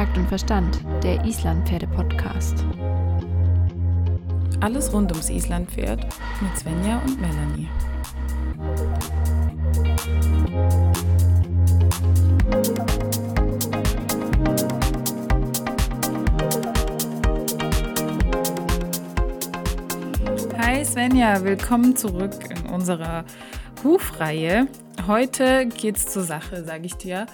Takt und Verstand, der Islandpferde-Podcast. Alles rund ums Islandpferd mit Svenja und Melanie. Hi Svenja, willkommen zurück in unserer Hufreihe. Heute geht's zur Sache, sage ich dir.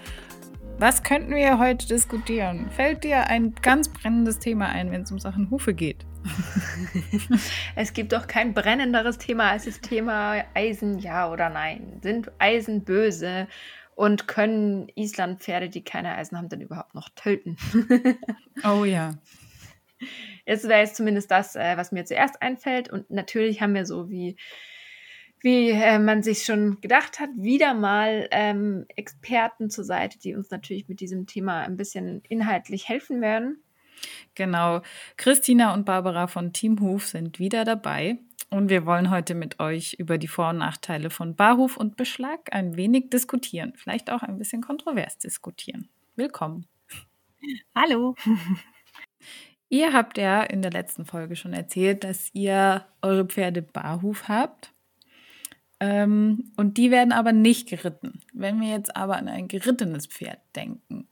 Was könnten wir heute diskutieren? Fällt dir ein ganz brennendes Thema ein, wenn es um Sachen Hufe geht? es gibt doch kein brennenderes Thema als das Thema Eisen, ja oder nein. Sind Eisen böse und können Islandpferde, die keine Eisen haben, dann überhaupt noch töten? oh ja. Jetzt wäre jetzt zumindest das, äh, was mir zuerst einfällt. Und natürlich haben wir so wie wie äh, man sich schon gedacht hat, wieder mal ähm, Experten zur Seite, die uns natürlich mit diesem Thema ein bisschen inhaltlich helfen werden. Genau. Christina und Barbara von Team Huf sind wieder dabei. Und wir wollen heute mit euch über die Vor- und Nachteile von Barhof und Beschlag ein wenig diskutieren. Vielleicht auch ein bisschen kontrovers diskutieren. Willkommen. Hallo. Ihr habt ja in der letzten Folge schon erzählt, dass ihr eure Pferde Barhof habt. Ähm, und die werden aber nicht geritten. Wenn wir jetzt aber an ein gerittenes Pferd denken,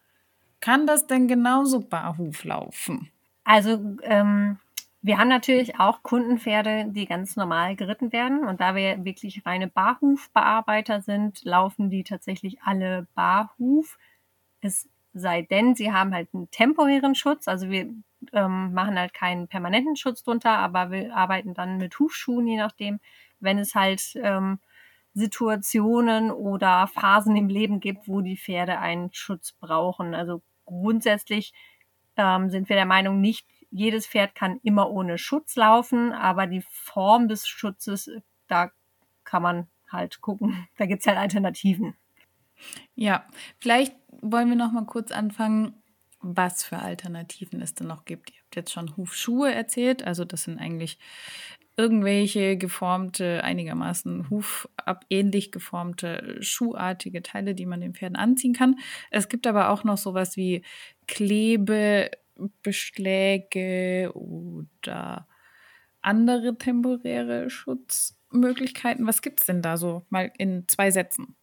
kann das denn genauso barhuf laufen? Also ähm, wir haben natürlich auch Kundenpferde, die ganz normal geritten werden. Und da wir wirklich reine Barhufbearbeiter sind, laufen die tatsächlich alle Barhuf. Es sei denn, sie haben halt einen temporären Schutz. Also wir ähm, machen halt keinen permanenten Schutz drunter, aber wir arbeiten dann mit Hufschuhen, je nachdem wenn es halt ähm, Situationen oder Phasen im Leben gibt, wo die Pferde einen Schutz brauchen. Also grundsätzlich ähm, sind wir der Meinung, nicht jedes Pferd kann immer ohne Schutz laufen, aber die Form des Schutzes, da kann man halt gucken. Da gibt es halt Alternativen. Ja, vielleicht wollen wir noch mal kurz anfangen, was für Alternativen es denn noch gibt. Ihr habt jetzt schon Hufschuhe erzählt, also das sind eigentlich irgendwelche geformte, einigermaßen hufabähnlich geformte, schuhartige Teile, die man den Pferden anziehen kann. Es gibt aber auch noch sowas wie Klebebeschläge oder andere temporäre Schutzmöglichkeiten. Was gibt es denn da so? Mal in zwei Sätzen.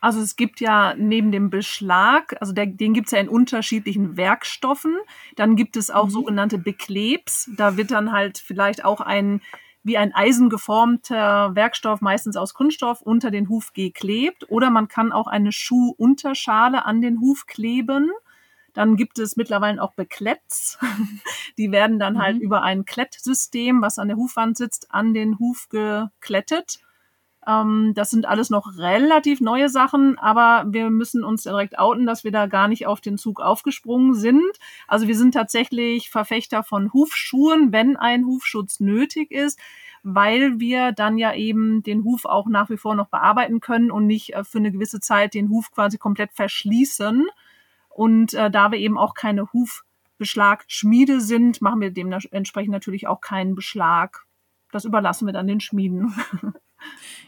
Also es gibt ja neben dem Beschlag, also der, den gibt es ja in unterschiedlichen Werkstoffen. Dann gibt es auch mhm. sogenannte Beklebs. Da wird dann halt vielleicht auch ein wie ein eisengeformter Werkstoff, meistens aus Kunststoff, unter den Huf geklebt. Oder man kann auch eine Schuhunterschale an den Huf kleben. Dann gibt es mittlerweile auch Bekletts. Die werden dann halt mhm. über ein Klettsystem, was an der Hufwand sitzt, an den Huf geklettet. Ähm, das sind alles noch relativ neue Sachen, aber wir müssen uns direkt outen, dass wir da gar nicht auf den Zug aufgesprungen sind. Also wir sind tatsächlich Verfechter von Hufschuhen, wenn ein Hufschutz nötig ist weil wir dann ja eben den Huf auch nach wie vor noch bearbeiten können und nicht äh, für eine gewisse Zeit den Huf quasi komplett verschließen. Und äh, da wir eben auch keine Hufbeschlagschmiede sind, machen wir dementsprechend natürlich auch keinen Beschlag. Das überlassen wir dann den Schmieden.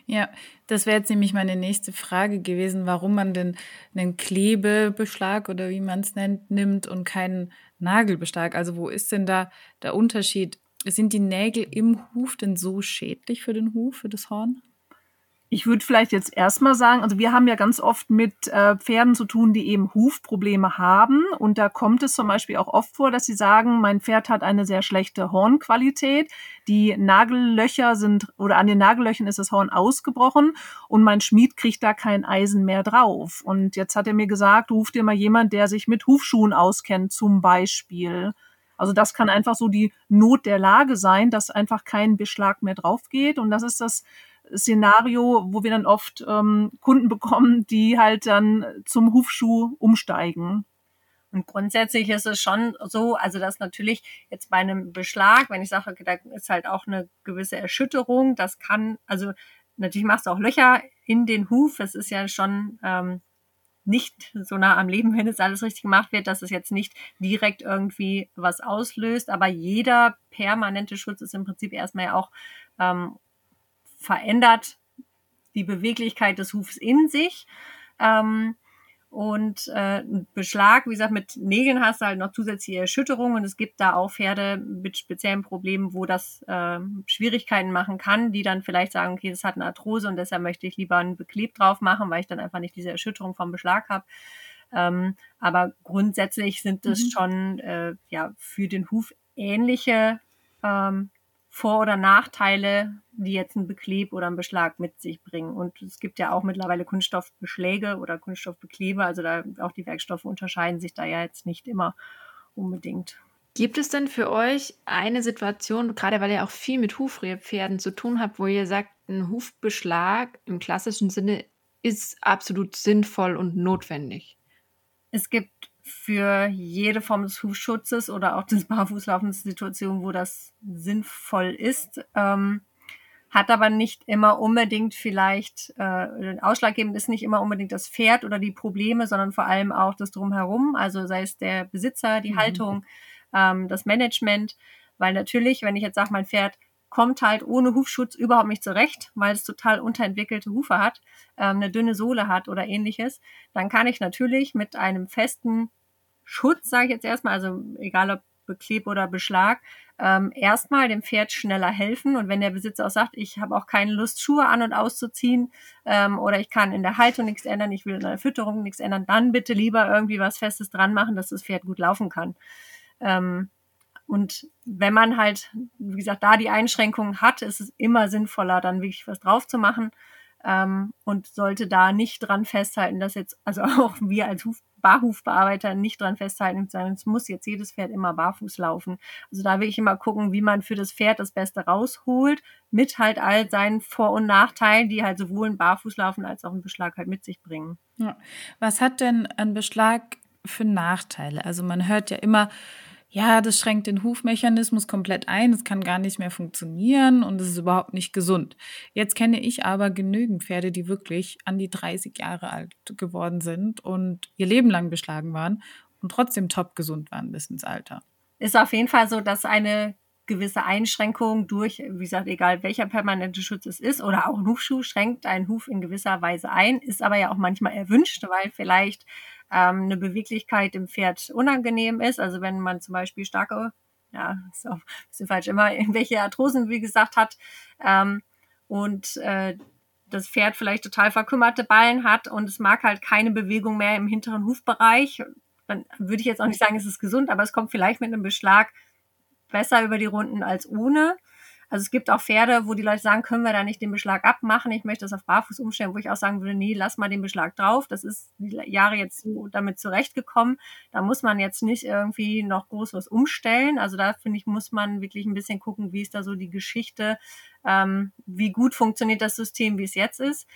Ja, das wäre jetzt nämlich meine nächste Frage gewesen, warum man denn einen Klebebeschlag oder wie man es nennt, nimmt und keinen Nagelbeschlag. Also wo ist denn da der Unterschied? Sind die Nägel im Huf denn so schädlich für den Huf, für das Horn? Ich würde vielleicht jetzt erstmal sagen, also wir haben ja ganz oft mit äh, Pferden zu tun, die eben Hufprobleme haben. Und da kommt es zum Beispiel auch oft vor, dass sie sagen, mein Pferd hat eine sehr schlechte Hornqualität. Die Nagellöcher sind, oder an den Nagellöchern ist das Horn ausgebrochen und mein Schmied kriegt da kein Eisen mehr drauf. Und jetzt hat er mir gesagt, ruft dir mal jemand, der sich mit Hufschuhen auskennt, zum Beispiel. Also das kann einfach so die Not der Lage sein, dass einfach kein Beschlag mehr drauf geht. Und das ist das Szenario, wo wir dann oft ähm, Kunden bekommen, die halt dann zum Hufschuh umsteigen. Und grundsätzlich ist es schon so, also dass natürlich jetzt bei einem Beschlag, wenn ich sage, da ist halt auch eine gewisse Erschütterung, das kann, also natürlich machst du auch Löcher in den Huf, es ist ja schon ähm, nicht so nah am Leben, wenn jetzt alles richtig gemacht wird, dass es jetzt nicht direkt irgendwie was auslöst, aber jeder permanente Schutz ist im Prinzip erstmal ja auch ähm, verändert die Beweglichkeit des Hufs in sich. Ähm, Und äh, Beschlag, wie gesagt, mit Nägeln hast du halt noch zusätzliche Erschütterungen und es gibt da auch Pferde mit speziellen Problemen, wo das äh, Schwierigkeiten machen kann, die dann vielleicht sagen, okay, das hat eine Arthrose und deshalb möchte ich lieber ein Bekleb drauf machen, weil ich dann einfach nicht diese Erschütterung vom Beschlag habe. Ähm, aber grundsätzlich sind es mhm. schon äh, ja für den Huf ähnliche ähm, vor- oder Nachteile, die jetzt ein Bekleb oder ein Beschlag mit sich bringen. Und es gibt ja auch mittlerweile Kunststoffbeschläge oder Kunststoffbeklebe. Also da auch die Werkstoffe unterscheiden sich da ja jetzt nicht immer unbedingt. Gibt es denn für euch eine Situation, gerade weil ihr auch viel mit Hufrehpferden zu tun habt, wo ihr sagt, ein Hufbeschlag im klassischen Sinne ist absolut sinnvoll und notwendig? Es gibt für jede Form des Hufschutzes oder auch des Barfußlaufens Situationen, wo das sinnvoll ist. Ähm, hat aber nicht immer unbedingt vielleicht, äh, ausschlaggebend ist nicht immer unbedingt das Pferd oder die Probleme, sondern vor allem auch das Drumherum, also sei es der Besitzer, die mhm. Haltung, ähm, das Management, weil natürlich, wenn ich jetzt sage, mein Pferd kommt halt ohne Hufschutz überhaupt nicht zurecht, weil es total unterentwickelte Hufe hat, ähm, eine dünne Sohle hat oder ähnliches, dann kann ich natürlich mit einem festen Schutz, sage ich jetzt erstmal, also egal ob Bekleb oder Beschlag, ähm, erstmal dem Pferd schneller helfen. Und wenn der Besitzer auch sagt, ich habe auch keine Lust, Schuhe an und auszuziehen ähm, oder ich kann in der Haltung nichts ändern, ich will in der Fütterung nichts ändern, dann bitte lieber irgendwie was Festes dran machen, dass das Pferd gut laufen kann. Ähm, und wenn man halt, wie gesagt, da die Einschränkungen hat, ist es immer sinnvoller, dann wirklich was drauf zu machen ähm, und sollte da nicht dran festhalten, dass jetzt, also auch wir als Huf, Barhufbearbeiter nicht dran festhalten sagen, es muss jetzt jedes Pferd immer barfuß laufen. Also da will ich immer gucken, wie man für das Pferd das Beste rausholt, mit halt all seinen Vor- und Nachteilen, die halt sowohl ein Barfußlaufen als auch ein Beschlag halt mit sich bringen. Ja. Was hat denn ein Beschlag für Nachteile? Also man hört ja immer, ja, das schränkt den Hufmechanismus komplett ein, es kann gar nicht mehr funktionieren und es ist überhaupt nicht gesund. Jetzt kenne ich aber genügend Pferde, die wirklich an die 30 Jahre alt geworden sind und ihr Leben lang beschlagen waren und trotzdem top gesund waren bis ins Alter. Ist auf jeden Fall so, dass eine gewisse Einschränkung durch, wie gesagt, egal welcher permanente Schutz es ist oder auch ein Hufschuh, schränkt einen Huf in gewisser Weise ein, ist aber ja auch manchmal erwünscht, weil vielleicht ähm, eine Beweglichkeit im Pferd unangenehm ist. Also wenn man zum Beispiel starke, ja, ist auch ein bisschen falsch, immer irgendwelche Arthrosen, wie gesagt, hat ähm, und äh, das Pferd vielleicht total verkümmerte Ballen hat und es mag halt keine Bewegung mehr im hinteren Hufbereich, dann würde ich jetzt auch nicht sagen, es ist gesund, aber es kommt vielleicht mit einem Beschlag besser über die Runden als ohne. Also es gibt auch Pferde, wo die Leute sagen, können wir da nicht den Beschlag abmachen? Ich möchte das auf Barfuß umstellen, wo ich auch sagen würde, nee, lass mal den Beschlag drauf. Das ist die Jahre jetzt so damit zurechtgekommen. Da muss man jetzt nicht irgendwie noch groß was umstellen. Also da finde ich, muss man wirklich ein bisschen gucken, wie ist da so die Geschichte, ähm, wie gut funktioniert das System, wie es jetzt ist.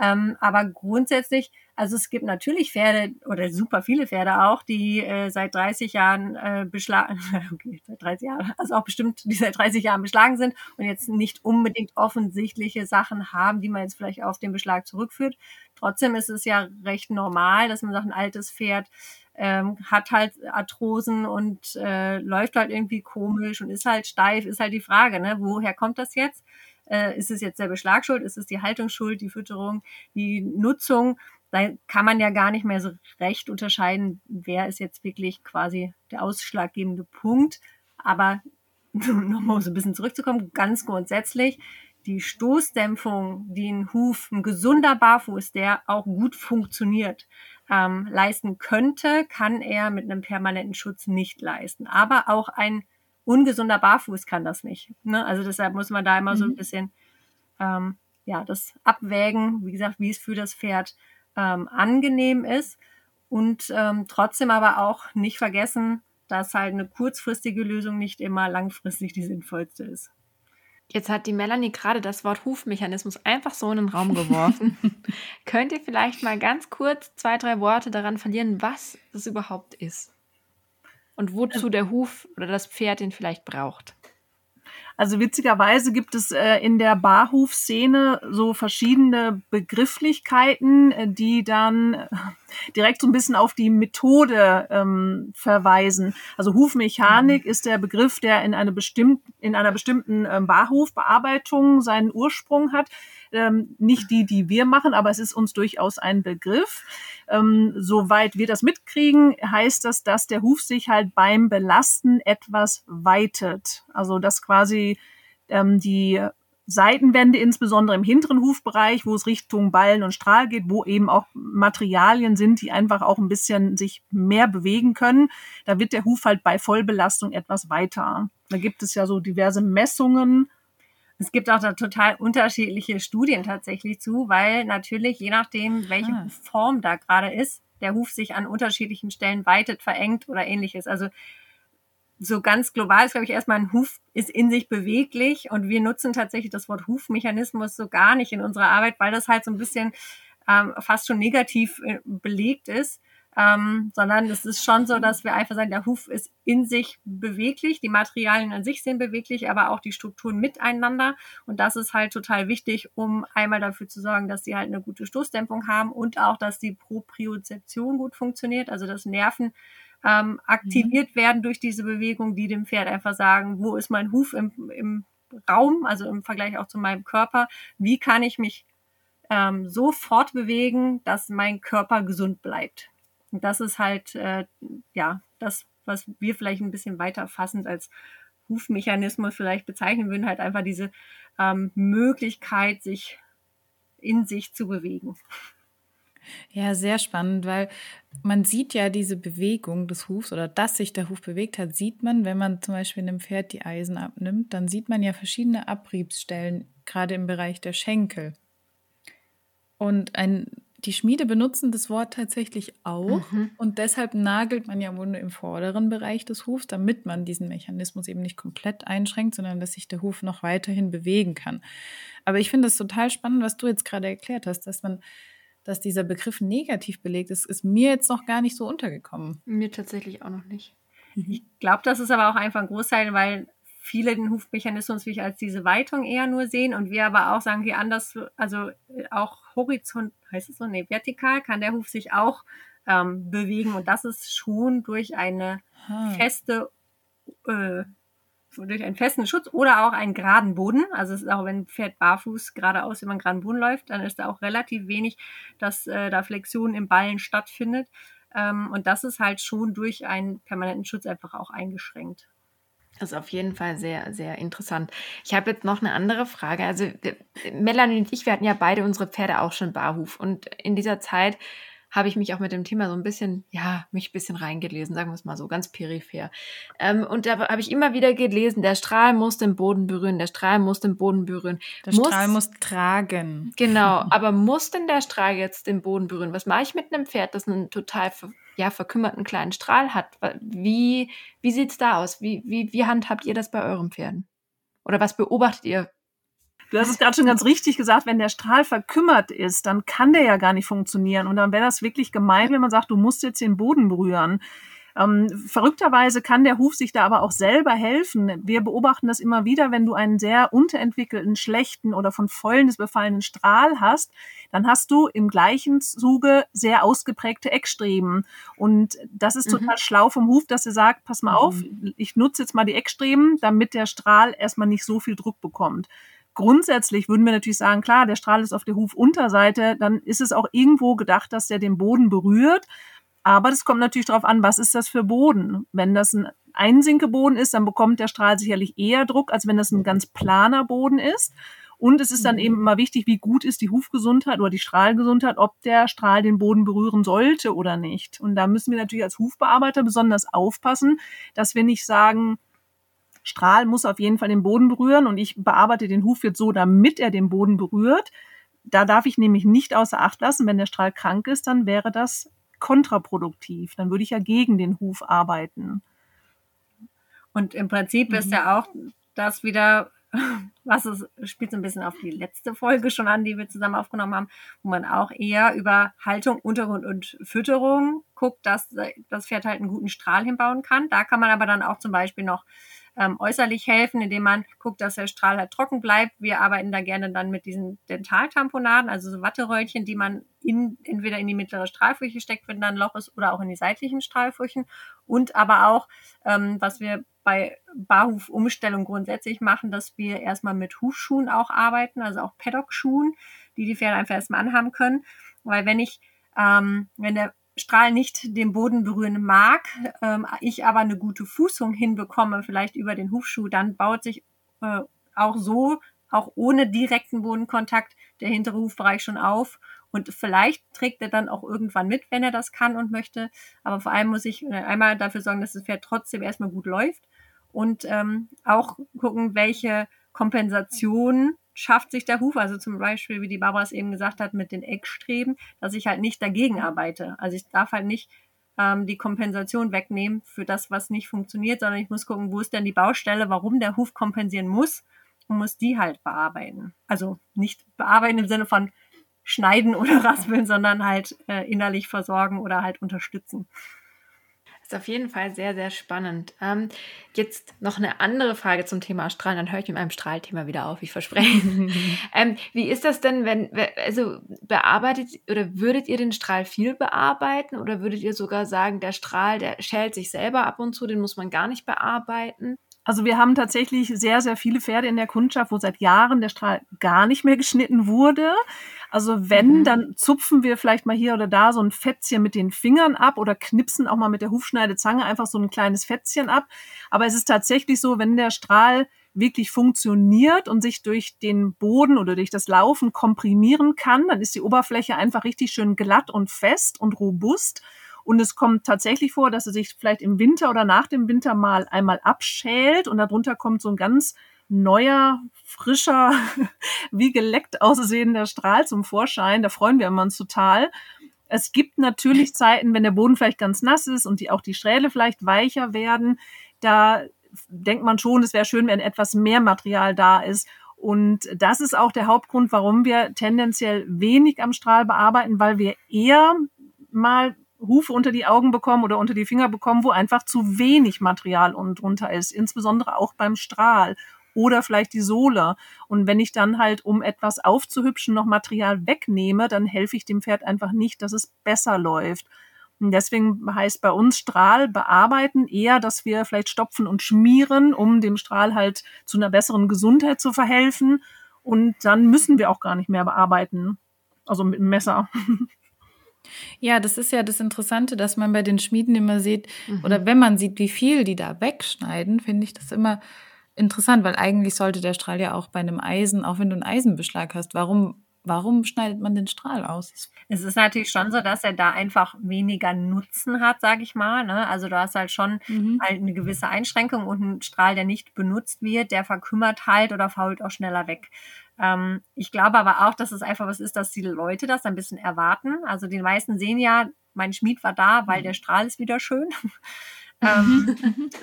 Ähm, aber grundsätzlich, also es gibt natürlich Pferde oder super viele Pferde auch, die äh, seit 30 Jahren äh, beschlagen, okay, seit 30 Jahren, also auch bestimmt, die seit 30 Jahren beschlagen sind und jetzt nicht unbedingt offensichtliche Sachen haben, die man jetzt vielleicht auf den Beschlag zurückführt. Trotzdem ist es ja recht normal, dass man sagt, ein altes Pferd ähm, hat halt Arthrosen und äh, läuft halt irgendwie komisch und ist halt steif, ist halt die Frage, ne, woher kommt das jetzt? Äh, ist es jetzt der Beschlag schuld? Ist es die Haltung schuld, die Fütterung, die Nutzung? Da kann man ja gar nicht mehr so recht unterscheiden, wer ist jetzt wirklich quasi der ausschlaggebende Punkt. Aber nochmal so ein bisschen zurückzukommen, ganz grundsätzlich, die Stoßdämpfung, die ein Huf, ein gesunder Barfuß, der auch gut funktioniert, ähm, leisten könnte, kann er mit einem permanenten Schutz nicht leisten. Aber auch ein ungesunder Barfuß kann das nicht. Ne? Also deshalb muss man da immer mhm. so ein mhm. bisschen ähm, ja das abwägen, wie gesagt, wie es für das Pferd ähm, angenehm ist und ähm, trotzdem aber auch nicht vergessen, dass halt eine kurzfristige Lösung nicht immer langfristig die sinnvollste ist. Jetzt hat die Melanie gerade das Wort Hufmechanismus einfach so in den Raum geworfen. Könnt ihr vielleicht mal ganz kurz zwei, drei Worte daran verlieren, was das überhaupt ist? Und wozu der Huf oder das Pferd ihn vielleicht braucht. Also witzigerweise gibt es äh, in der Barhuf-Szene so verschiedene Begrifflichkeiten, äh, die dann äh, direkt so ein bisschen auf die Methode ähm, verweisen. Also Hufmechanik mhm. ist der Begriff, der in, eine bestimmt, in einer bestimmten ähm, Barhufbearbeitung seinen Ursprung hat. Ähm, nicht die, die wir machen, aber es ist uns durchaus ein Begriff. ähm, soweit wir das mitkriegen, heißt das, dass der Huf sich halt beim Belasten etwas weitet. Also dass quasi ähm, die Seitenwände, insbesondere im hinteren Hufbereich, wo es Richtung Ballen und Strahl geht, wo eben auch Materialien sind, die einfach auch ein bisschen sich mehr bewegen können. Da wird der Huf halt bei Vollbelastung etwas weiter. Da gibt es ja so diverse Messungen. Es gibt auch da total unterschiedliche Studien tatsächlich zu, weil natürlich je nachdem, welche ah. Form da gerade ist, der Huf sich an unterschiedlichen Stellen weitet, verengt oder ähnliches. Also so ganz global ist, glaube ich, erstmal ein Huf ist in sich beweglich und wir nutzen tatsächlich das Wort Hufmechanismus so gar nicht in unserer Arbeit, weil das halt so ein bisschen ähm, fast schon negativ äh, belegt ist. Ähm, sondern es ist schon so, dass wir einfach sagen, der Huf ist in sich beweglich, die Materialien an sich sind beweglich, aber auch die Strukturen miteinander. Und das ist halt total wichtig, um einmal dafür zu sorgen, dass sie halt eine gute Stoßdämpfung haben und auch, dass die Propriozeption gut funktioniert, also das Nerven ähm, aktiviert mhm. werden durch diese Bewegung, die dem Pferd einfach sagen, wo ist mein Huf im, im Raum, also im Vergleich auch zu meinem Körper, wie kann ich mich ähm, so fortbewegen, dass mein Körper gesund bleibt. Und das ist halt, äh, ja, das, was wir vielleicht ein bisschen weiter fassend als Hufmechanismus vielleicht bezeichnen würden, halt einfach diese ähm, Möglichkeit, sich in sich zu bewegen. Ja, sehr spannend, weil man sieht ja diese Bewegung des Hufs oder dass sich der Huf bewegt hat, sieht man, wenn man zum Beispiel einem Pferd die Eisen abnimmt, dann sieht man ja verschiedene Abriebsstellen, gerade im Bereich der Schenkel. Und ein, die Schmiede benutzen das Wort tatsächlich auch mhm. und deshalb nagelt man ja wohl im vorderen Bereich des Hufs, damit man diesen Mechanismus eben nicht komplett einschränkt, sondern dass sich der Huf noch weiterhin bewegen kann. Aber ich finde es total spannend, was du jetzt gerade erklärt hast, dass man dass dieser Begriff negativ belegt ist, ist mir jetzt noch gar nicht so untergekommen. Mir tatsächlich auch noch nicht. Ich glaube, das ist aber auch einfach ein Großteil, weil viele den Hufmechanismus wirklich als diese Weitung eher nur sehen und wir aber auch sagen, wie anders, also äh, auch horizont, heißt es so, nee, vertikal kann der Huf sich auch ähm, bewegen und das ist schon durch eine ha. feste äh, durch einen festen Schutz oder auch einen geraden Boden. Also es ist auch, wenn ein Pferd barfuß geradeaus über einen geraden Boden läuft, dann ist da auch relativ wenig, dass äh, da Flexion im Ballen stattfindet. Ähm, und das ist halt schon durch einen permanenten Schutz einfach auch eingeschränkt. Das ist auf jeden Fall sehr, sehr interessant. Ich habe jetzt noch eine andere Frage. Also Melanie und ich, wir hatten ja beide unsere Pferde auch schon barhuf. Und in dieser Zeit habe ich mich auch mit dem Thema so ein bisschen, ja, mich ein bisschen reingelesen, sagen wir es mal so, ganz peripher. Ähm, und da habe ich immer wieder gelesen, der Strahl muss den Boden berühren, der Strahl muss den Boden berühren. Der muss, Strahl muss tragen. Genau, aber muss denn der Strahl jetzt den Boden berühren? Was mache ich mit einem Pferd, das einen total ja, verkümmerten kleinen Strahl hat? Wie, wie sieht es da aus? Wie, wie, wie handhabt ihr das bei euren Pferden? Oder was beobachtet ihr Du hast es gerade schon ganz richtig gesagt, wenn der Strahl verkümmert ist, dann kann der ja gar nicht funktionieren. Und dann wäre das wirklich gemein, wenn man sagt, du musst jetzt den Boden berühren. Ähm, verrückterweise kann der Huf sich da aber auch selber helfen. Wir beobachten das immer wieder, wenn du einen sehr unterentwickelten, schlechten oder von Fäulnis befallenen Strahl hast, dann hast du im gleichen Zuge sehr ausgeprägte Eckstreben. Und das ist mhm. total schlau vom Huf, dass er sagt, pass mal auf, mhm. ich nutze jetzt mal die Eckstreben, damit der Strahl erstmal nicht so viel Druck bekommt. Grundsätzlich würden wir natürlich sagen, klar, der Strahl ist auf der Hufunterseite, dann ist es auch irgendwo gedacht, dass der den Boden berührt. Aber das kommt natürlich darauf an, was ist das für Boden? Wenn das ein Einsinkeboden ist, dann bekommt der Strahl sicherlich eher Druck, als wenn das ein ganz planer Boden ist. Und es ist dann mhm. eben immer wichtig, wie gut ist die Hufgesundheit oder die Strahlgesundheit, ob der Strahl den Boden berühren sollte oder nicht. Und da müssen wir natürlich als Hufbearbeiter besonders aufpassen, dass wir nicht sagen, Strahl muss auf jeden Fall den Boden berühren und ich bearbeite den Huf jetzt so, damit er den Boden berührt. Da darf ich nämlich nicht außer Acht lassen, wenn der Strahl krank ist, dann wäre das kontraproduktiv. Dann würde ich ja gegen den Huf arbeiten. Und im Prinzip mhm. ist ja auch das wieder, was es spielt so ein bisschen auf die letzte Folge schon an, die wir zusammen aufgenommen haben, wo man auch eher über Haltung, Untergrund und Fütterung guckt, dass das Pferd halt einen guten Strahl hinbauen kann. Da kann man aber dann auch zum Beispiel noch ähm, äußerlich helfen, indem man guckt, dass der Strahl halt trocken bleibt. Wir arbeiten da gerne dann mit diesen Dentaltamponaden, also so Watteröllchen, die man in, entweder in die mittlere Strahlfurche steckt, wenn da ein Loch ist, oder auch in die seitlichen Strahlfurchen. Und aber auch, ähm, was wir bei Barhufumstellung grundsätzlich machen, dass wir erstmal mit Hufschuhen auch arbeiten, also auch Paddock-Schuhen, die die Pferde einfach erstmal anhaben können. Weil wenn ich Ähm, wenn der Strahl nicht den Boden berühren mag, ähm, ich aber eine gute Fußung hinbekomme, vielleicht über den Hufschuh, dann baut sich äh, auch so, auch ohne direkten Bodenkontakt, der hintere Hufbereich schon auf. Und vielleicht trägt er dann auch irgendwann mit, wenn er das kann und möchte. Aber vor allem muss ich äh, einmal dafür sorgen, dass das Pferd trotzdem erstmal gut läuft und ähm, auch gucken, welche Kompensation schafft sich der Huf, also zum Beispiel, wie die Barbara es eben gesagt hat, mit den Eckstreben, dass ich halt nicht dagegen arbeite. Also ich darf halt nicht ähm, die Kompensation wegnehmen für das, was nicht funktioniert, sondern ich muss gucken, wo ist denn die Baustelle, warum der Huf kompensieren muss und muss die halt bearbeiten. Also nicht bearbeiten im Sinne von schneiden oder raspeln, sondern halt äh, innerlich versorgen oder halt unterstützen. Ist auf jeden Fall sehr, sehr spannend. Ähm, jetzt noch eine andere Frage zum Thema Strahlen. Dann höre ich mit meinem Strahlthema wieder auf, ich verspreche. ähm, wie ist das denn, wenn, also bearbeitet oder würdet ihr den Strahl viel bearbeiten oder würdet ihr sogar sagen, der Strahl, der schält sich selber ab und zu, den muss man gar nicht bearbeiten? Also wir haben tatsächlich sehr, sehr viele Pferde in der Kundschaft, wo seit Jahren der Strahl gar nicht mehr geschnitten wurde. Also wenn, mhm. dann zupfen wir vielleicht mal hier oder da so ein Fetzchen mit den Fingern ab oder knipsen auch mal mit der Hufschneidezange einfach so ein kleines Fetzchen ab. Aber es ist tatsächlich so, wenn der Strahl wirklich funktioniert und sich durch den Boden oder durch das Laufen komprimieren kann, dann ist die Oberfläche einfach richtig schön glatt und fest und robust. Und es kommt tatsächlich vor, dass er sich vielleicht im Winter oder nach dem Winter mal einmal abschält und darunter kommt so ein ganz neuer, frischer, wie geleckt aussehender Strahl zum Vorschein. Da freuen wir uns total. Es gibt natürlich Zeiten, wenn der Boden vielleicht ganz nass ist und die, auch die Strähle vielleicht weicher werden. Da denkt man schon, es wäre schön, wenn etwas mehr Material da ist. Und das ist auch der Hauptgrund, warum wir tendenziell wenig am Strahl bearbeiten, weil wir eher mal Hufe unter die Augen bekommen oder unter die Finger bekommen, wo einfach zu wenig Material unten drunter ist, insbesondere auch beim Strahl oder vielleicht die Sohle. Und wenn ich dann halt, um etwas aufzuhübschen, noch Material wegnehme, dann helfe ich dem Pferd einfach nicht, dass es besser läuft. Und deswegen heißt bei uns Strahl bearbeiten eher, dass wir vielleicht stopfen und schmieren, um dem Strahl halt zu einer besseren Gesundheit zu verhelfen. Und dann müssen wir auch gar nicht mehr bearbeiten. Also mit dem Messer. Ja, das ist ja das Interessante, dass man bei den Schmieden immer sieht, mhm. oder wenn man sieht, wie viel die da wegschneiden, finde ich das immer interessant, weil eigentlich sollte der Strahl ja auch bei einem Eisen, auch wenn du einen Eisenbeschlag hast, warum, warum schneidet man den Strahl aus? Es ist natürlich schon so, dass er da einfach weniger Nutzen hat, sage ich mal. Ne? Also du hast halt schon mhm. halt eine gewisse Einschränkung und ein Strahl, der nicht benutzt wird, der verkümmert halt oder fault auch schneller weg. Ähm, ich glaube aber auch, dass es einfach was ist, dass die Leute das ein bisschen erwarten. Also die meisten sehen ja, mein Schmied war da, weil mhm. der Strahl ist wieder schön. ähm,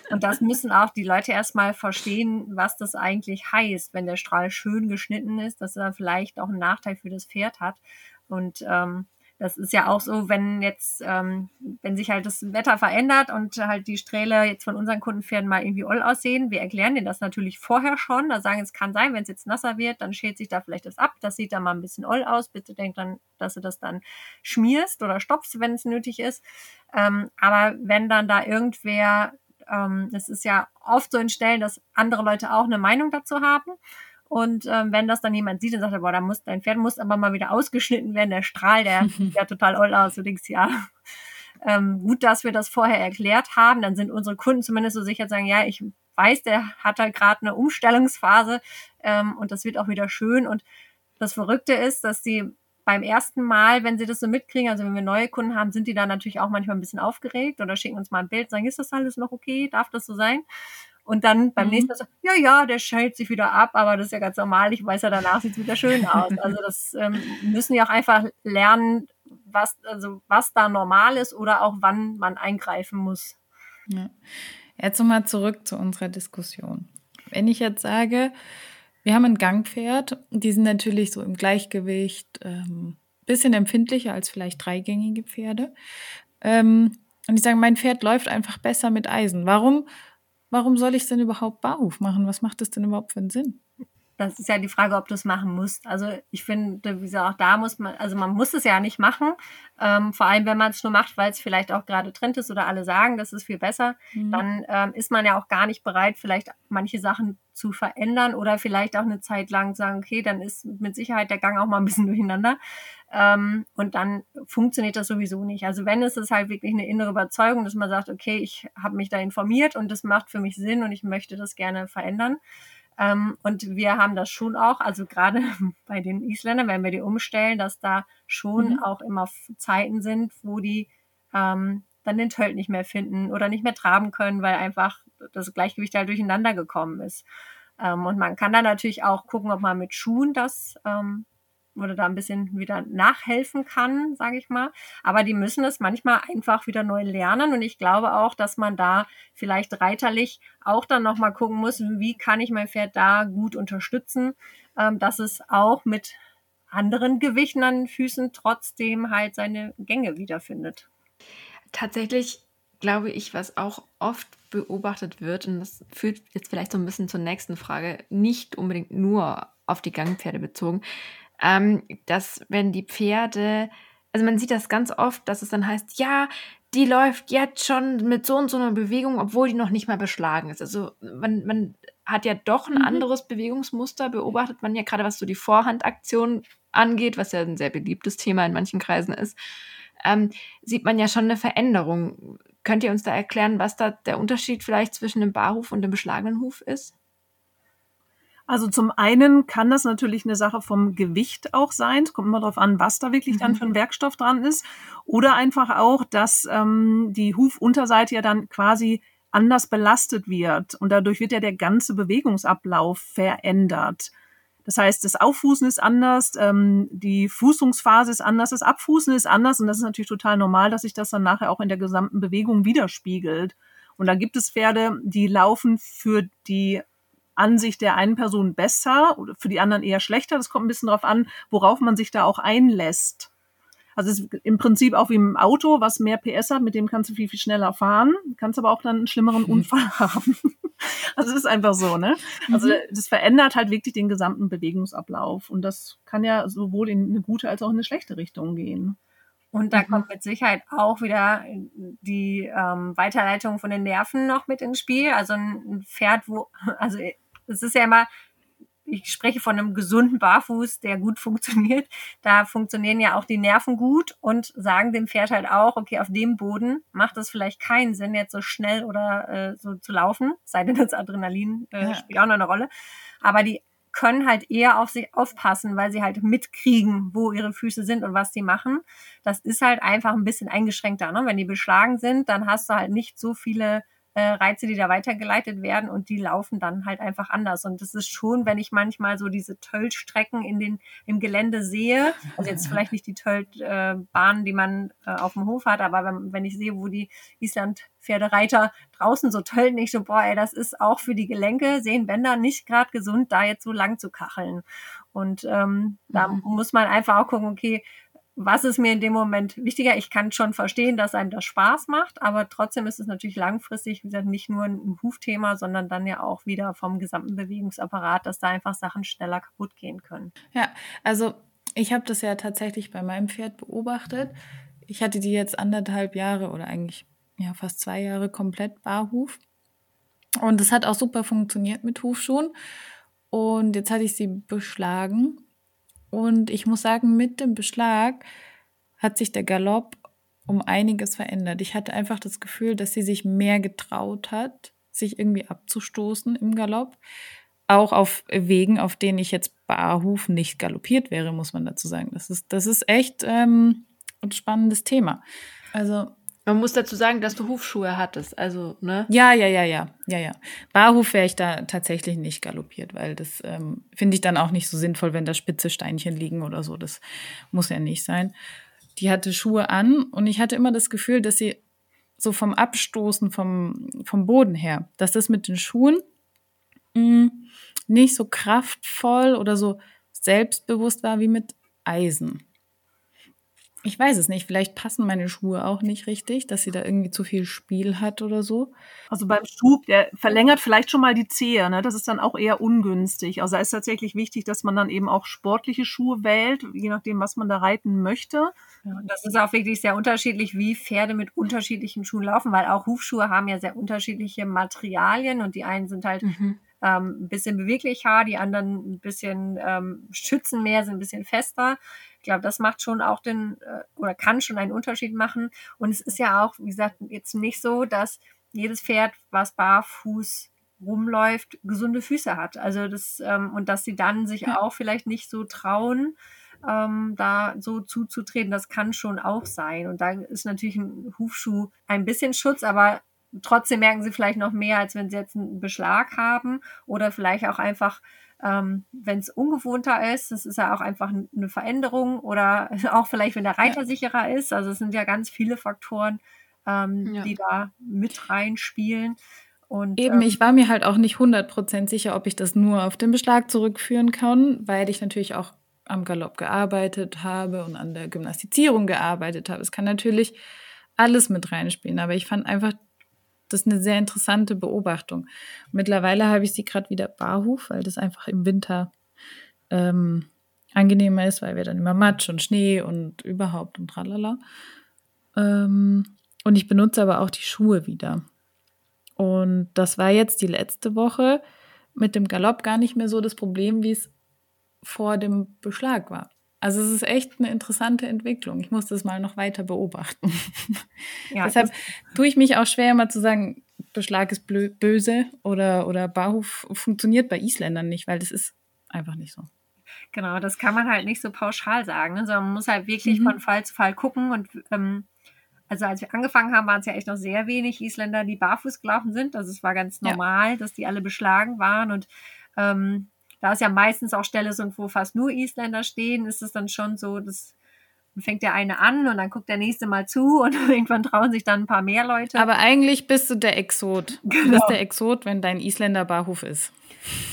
und das müssen auch die Leute erstmal verstehen, was das eigentlich heißt, wenn der Strahl schön geschnitten ist, dass er vielleicht auch einen Nachteil für das Pferd hat. Und ähm, das ist ja auch so, wenn jetzt, ähm, wenn sich halt das Wetter verändert und halt die Strähle jetzt von unseren Kundenpferden mal irgendwie oll aussehen, wir erklären denen das natürlich vorher schon. Da sagen, es kann sein, wenn es jetzt nasser wird, dann schält sich da vielleicht das ab. Das sieht dann mal ein bisschen oll aus. Bitte denk dann, dass du das dann schmierst oder stopfst, wenn es nötig ist. Ähm, aber wenn dann da irgendwer, ähm, das ist ja oft so in Stellen, dass andere Leute auch eine Meinung dazu haben. Und ähm, wenn das dann jemand sieht und sagt, boah, da muss dein Pferd muss aber mal wieder ausgeschnitten werden, der Strahl, der sieht ja total oll aus. Du denkst, ja, ähm, gut, dass wir das vorher erklärt haben. Dann sind unsere Kunden zumindest so sicher, sagen, ja, ich weiß, der hat da gerade eine Umstellungsphase ähm, und das wird auch wieder schön. Und das Verrückte ist, dass sie beim ersten Mal, wenn sie das so mitkriegen, also wenn wir neue Kunden haben, sind die dann natürlich auch manchmal ein bisschen aufgeregt oder schicken uns mal ein Bild, sagen, ist das alles noch okay? Darf das so sein? Und dann beim mhm. nächsten Mal so, ja, ja, der schält sich wieder ab, aber das ist ja ganz normal. Ich weiß ja, danach sieht es wieder schön aus. Also das ähm, müssen ja auch einfach lernen, was, also was da normal ist oder auch wann man eingreifen muss. Ja. Jetzt nochmal zurück zu unserer Diskussion. Wenn ich jetzt sage, wir haben ein Gangpferd, die sind natürlich so im Gleichgewicht, ähm, bisschen empfindlicher als vielleicht dreigängige Pferde. Ähm, und die sagen, mein Pferd läuft einfach besser mit Eisen. Warum warum soll ich es denn überhaupt Barhof machen? Was macht das denn überhaupt für einen Sinn? Das ist ja die Frage, ob du es machen musst. Also ich finde, wie gesagt, auch da muss man, also man muss es ja nicht machen. Ähm, vor allem, wenn man es nur macht, weil es vielleicht auch gerade Trend ist oder alle sagen, das ist viel besser, mhm. dann ähm, ist man ja auch gar nicht bereit, vielleicht manche Sachen zu verändern oder vielleicht auch eine Zeit lang sagen, okay, dann ist mit Sicherheit der Gang auch mal ein bisschen durcheinander. Ähm, und dann funktioniert das sowieso nicht. Also wenn es ist halt wirklich eine innere Überzeugung, dass man sagt, okay, ich habe mich da informiert und das macht für mich Sinn und ich möchte das gerne verändern. Ähm, und wir haben das schon auch, also gerade bei den Isländern, wenn wir die umstellen, dass da schon mhm. auch immer Zeiten sind, wo die ähm, dann den Tölt nicht mehr finden oder nicht mehr traben können, weil einfach das Gleichgewicht halt durcheinander gekommen ist. Ähm, und man kann dann natürlich auch gucken, ob man mit Schuhen das ähm, oder da ein bisschen wieder nachhelfen kann, sage ich mal. Aber die müssen es manchmal einfach wieder neu lernen. Und ich glaube auch, dass man da vielleicht reiterlich auch dann nochmal gucken muss, wie kann ich mein Pferd da gut unterstützen, ähm, dass es auch mit anderen Gewichten an den Füßen trotzdem halt seine Gänge wiederfindet. Tatsächlich glaube ich, was auch oft beobachtet wird, und das führt jetzt vielleicht so ein bisschen zur nächsten Frage, nicht unbedingt nur auf die Gangpferde bezogen, ähm, dass wenn die Pferde, also man sieht das ganz oft, dass es dann heißt, ja, die läuft jetzt schon mit so und so einer Bewegung, obwohl die noch nicht mal beschlagen ist. Also man, man hat ja doch ein mhm. anderes Bewegungsmuster, beobachtet man ja gerade, was so die Vorhandaktion angeht, was ja ein sehr beliebtes Thema in manchen Kreisen ist, ähm, sieht man ja schon eine Veränderung. Könnt ihr uns da erklären, was da der Unterschied vielleicht zwischen dem Barhuf und dem beschlagenen Huf ist? Also zum einen kann das natürlich eine Sache vom Gewicht auch sein. Es kommt immer darauf an, was da wirklich dann mhm. für ein Werkstoff dran ist. Oder einfach auch, dass ähm, die Hufunterseite ja dann quasi anders belastet wird und dadurch wird ja der ganze Bewegungsablauf verändert. Das heißt, das Auffußen ist anders, ähm, die Fußungsphase ist anders, das Abfußen ist anders und das ist natürlich total normal, dass sich das dann nachher auch in der gesamten Bewegung widerspiegelt. Und da gibt es Pferde, die laufen für die Ansicht der einen Person besser oder für die anderen eher schlechter. Das kommt ein bisschen darauf an, worauf man sich da auch einlässt. Also es ist im Prinzip auch wie im Auto, was mehr PS hat, mit dem kannst du viel, viel schneller fahren, kannst aber auch dann einen schlimmeren Unfall haben. also es ist einfach so, ne? Also mhm. das verändert halt wirklich den gesamten Bewegungsablauf. Und das kann ja sowohl in eine gute als auch in eine schlechte Richtung gehen. Und da kommt mit Sicherheit auch wieder die ähm, Weiterleitung von den Nerven noch mit ins Spiel. Also ein Pferd, wo, also es ist ja immer, ich spreche von einem gesunden Barfuß, der gut funktioniert. Da funktionieren ja auch die Nerven gut und sagen dem Pferd halt auch, okay, auf dem Boden macht es vielleicht keinen Sinn, jetzt so schnell oder äh, so zu laufen, sei denn das Adrenalin äh, ja. spielt auch noch eine Rolle. Aber die können halt eher auf sich aufpassen, weil sie halt mitkriegen, wo ihre Füße sind und was sie machen. Das ist halt einfach ein bisschen eingeschränkter. Ne? Wenn die beschlagen sind, dann hast du halt nicht so viele äh, Reize, die da weitergeleitet werden und die laufen dann halt einfach anders. Und das ist schon, wenn ich manchmal so diese Töllstrecken in den, im Gelände sehe, also jetzt vielleicht nicht die Töllbahnen, äh, die man äh, auf dem Hof hat, aber wenn, wenn ich sehe, wo die Island-Pferdereiter draußen so töllen, ich so, boah, ey, das ist auch für die Gelenke, sehen Bänder nicht gerade gesund, da jetzt so lang zu kacheln. Und ähm, da mhm. muss man einfach auch gucken, okay, was ist mir in dem Moment wichtiger? Ich kann schon verstehen, dass einem das Spaß macht, aber trotzdem ist es natürlich langfristig, wie gesagt, nicht nur ein Hufthema, sondern dann ja auch wieder vom gesamten Bewegungsapparat, dass da einfach Sachen schneller kaputt gehen können. Ja, also ich habe das ja tatsächlich bei meinem Pferd beobachtet. Ich hatte die jetzt anderthalb Jahre oder eigentlich ja fast zwei Jahre komplett Barhuf. Und es hat auch super funktioniert mit Hufschuhen. Und jetzt hatte ich sie beschlagen und ich muss sagen, mit dem Beschlag hat sich der Galopp um einiges verändert. Ich hatte einfach das Gefühl, dass sie sich mehr getraut hat, sich irgendwie abzustoßen im Galopp. Auch auf Wegen, auf denen ich jetzt barhuf nicht galoppiert wäre, muss man dazu sagen. Das ist, das ist echt ähm, ein spannendes Thema. Also man muss dazu sagen, dass du Hufschuhe hattest, also, ne? Ja, ja, ja, ja, ja, ja. Barhuf wäre ich da tatsächlich nicht galoppiert, weil das ähm, finde ich dann auch nicht so sinnvoll, wenn da spitze Steinchen liegen oder so. Das muss ja nicht sein. Die hatte Schuhe an und ich hatte immer das Gefühl, dass sie so vom Abstoßen vom, vom Boden her, dass das mit den Schuhen mh, mm, nicht so kraftvoll oder so selbstbewusst war wie mit Eisen. Ich weiß es nicht. Vielleicht passen meine Schuhe auch nicht richtig, dass sie da irgendwie zu viel Spiel hat oder so. Also beim Schuh, der verlängert vielleicht schon mal die Zehe. Ne? Das ist dann auch eher ungünstig. Also da ist tatsächlich wichtig, dass man dann eben auch sportliche Schuhe wählt, je nachdem, was man da reiten möchte. Ja, das ist auch wirklich sehr unterschiedlich, wie Pferde mit unterschiedlichen Schuhen laufen, weil auch Hufschuhe haben ja sehr unterschiedliche Materialien und die einen sind halt mhm. ähm, ein bisschen beweglicher, die anderen ein bisschen ähm, schützen mehr, sind ein bisschen fester. Ich glaube, das macht schon auch den, äh, oder kann schon einen Unterschied machen. Und es ist ja auch, wie gesagt, jetzt nicht so, dass jedes Pferd, was barfuß rumläuft, gesunde Füße hat. Also das, ähm, und dass sie dann sich auch vielleicht nicht so trauen, ähm, da so zuzutreten, das kann schon auch sein. Und da ist natürlich ein Hufschuh ein bisschen Schutz, aber trotzdem merken sie vielleicht noch mehr, als wenn sie jetzt einen Beschlag haben oder vielleicht auch einfach, ähm, wenn es ungewohnter ist, das ist ja auch einfach eine Veränderung oder auch vielleicht, wenn der Reiter ja. sicherer ist. Also es sind ja ganz viele Faktoren, ähm, ja. die da mit reinspielen. Und, Eben, ähm, ich war mir halt auch nicht 100% sicher, ob ich das nur auf den Beschlag zurückführen kann, weil ich natürlich auch am Galopp gearbeitet habe und an der Gymnastizierung gearbeitet habe. Es kann natürlich alles mit reinspielen, aber ich fand einfach das ist eine sehr interessante Beobachtung. Mittlerweile habe ich sie gerade wieder barhuf, weil das einfach im Winter ähm, angenehmer ist, weil wir dann immer Matsch und Schnee und überhaupt und tralala. Ähm, und ich benutze aber auch die Schuhe wieder. Und das war jetzt die letzte Woche mit dem Galopp gar nicht mehr so das Problem, wie es vor dem Beschlag war. Also es ist echt eine interessante Entwicklung. Ich muss das mal noch weiter beobachten. Ja, Deshalb tue ich mich auch schwer, immer zu sagen, Beschlag ist böse oder, oder Barhof funktioniert bei Isländern nicht, weil das ist einfach nicht so. Genau, das kann man halt nicht so pauschal sagen, ne? sondern man muss halt wirklich mhm. von Fall zu Fall gucken. Und ähm, also als wir angefangen haben, waren es ja echt noch sehr wenig Isländer, die barfuß gelaufen sind. Also es war ganz normal, ja. dass die alle beschlagen waren. Und ähm, da es ja meistens auch Stelle sind, wo fast nur Isländer stehen, ist es dann schon so, dass fängt der eine an und dann guckt der nächste mal zu und irgendwann trauen sich dann ein paar mehr Leute. Aber eigentlich bist du der Exot. Genau. Du bist der Exot, wenn dein Isländer Barhof ist.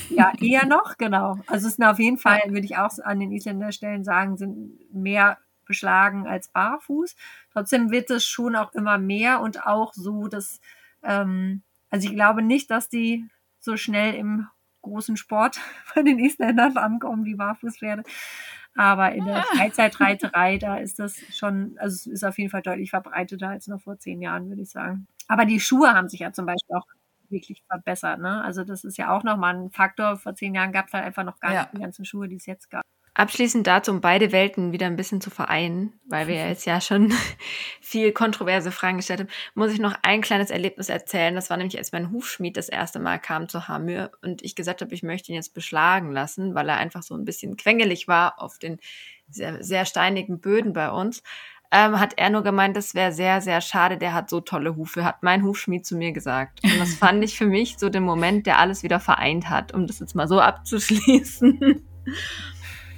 Ja, eher noch, genau. Also es sind auf jeden Fall, würde ich auch an den Isländerstellen sagen, sind mehr beschlagen als barfuß. Trotzdem wird es schon auch immer mehr und auch so, dass, ähm, also ich glaube nicht, dass die so schnell im großen Sport von den Isländern ankommen, die Barfußpferde. Aber in der ah. Freizeitreiterei, da ist das schon, also es ist auf jeden Fall deutlich verbreiteter als noch vor zehn Jahren, würde ich sagen. Aber die Schuhe haben sich ja zum Beispiel auch wirklich verbessert. Ne? Also das ist ja auch nochmal ein Faktor. Vor zehn Jahren gab es halt einfach noch gar ja. nicht die ganzen Schuhe, die es jetzt gab. Abschließend dazu, um beide Welten wieder ein bisschen zu vereinen, weil wir jetzt ja schon viel kontroverse Fragen gestellt haben, muss ich noch ein kleines Erlebnis erzählen. Das war nämlich, als mein Hufschmied das erste Mal kam zu Hamür und ich gesagt habe, ich möchte ihn jetzt beschlagen lassen, weil er einfach so ein bisschen quengelig war auf den sehr, sehr steinigen Böden bei uns. Ähm, hat er nur gemeint, das wäre sehr, sehr schade, der hat so tolle Hufe, hat mein Hufschmied zu mir gesagt. Und das fand ich für mich so den Moment, der alles wieder vereint hat, um das jetzt mal so abzuschließen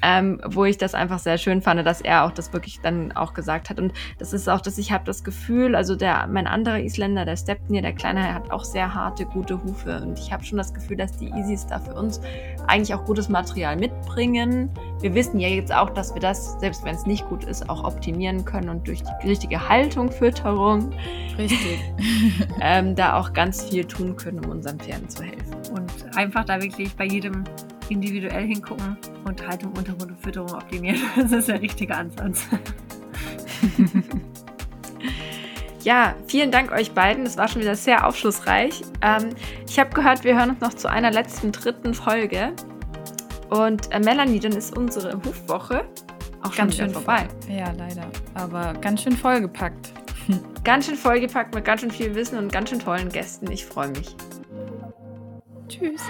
ähm, wo ich das einfach sehr schön fand, dass er auch das wirklich dann auch gesagt hat. Und das ist auch, dass ich habe das Gefühl, also der, mein anderer Isländer, der Stepnir, der Kleine, hat auch sehr harte, gute Hufe. Und ich habe schon das Gefühl, dass die Easys da für uns eigentlich auch gutes Material mitbringen. Wir wissen ja jetzt auch, dass wir das, selbst wenn es nicht gut ist, auch optimieren können und durch die richtige Haltung, Fütterung, Richtig. ähm, da auch ganz viel tun können, um unseren Pferden zu helfen. Und einfach da wirklich bei jedem individuell hingucken und Haltung, Untergrund und Fütterung optimieren. Das ist der richtige Ansatz. Ja, vielen Dank euch beiden. Das war schon wieder sehr aufschlussreich. Ähm, ich habe gehört, wir hören uns noch zu einer letzten dritten Folge. Und äh, Melanie, dann ist unsere Hufwoche auch ganz schön vorbei. Ja, leider. Aber ganz schön vollgepackt. ganz schön vollgepackt mit ganz schön viel Wissen und ganz schön tollen Gästen. Ich freue mich. Tschüss.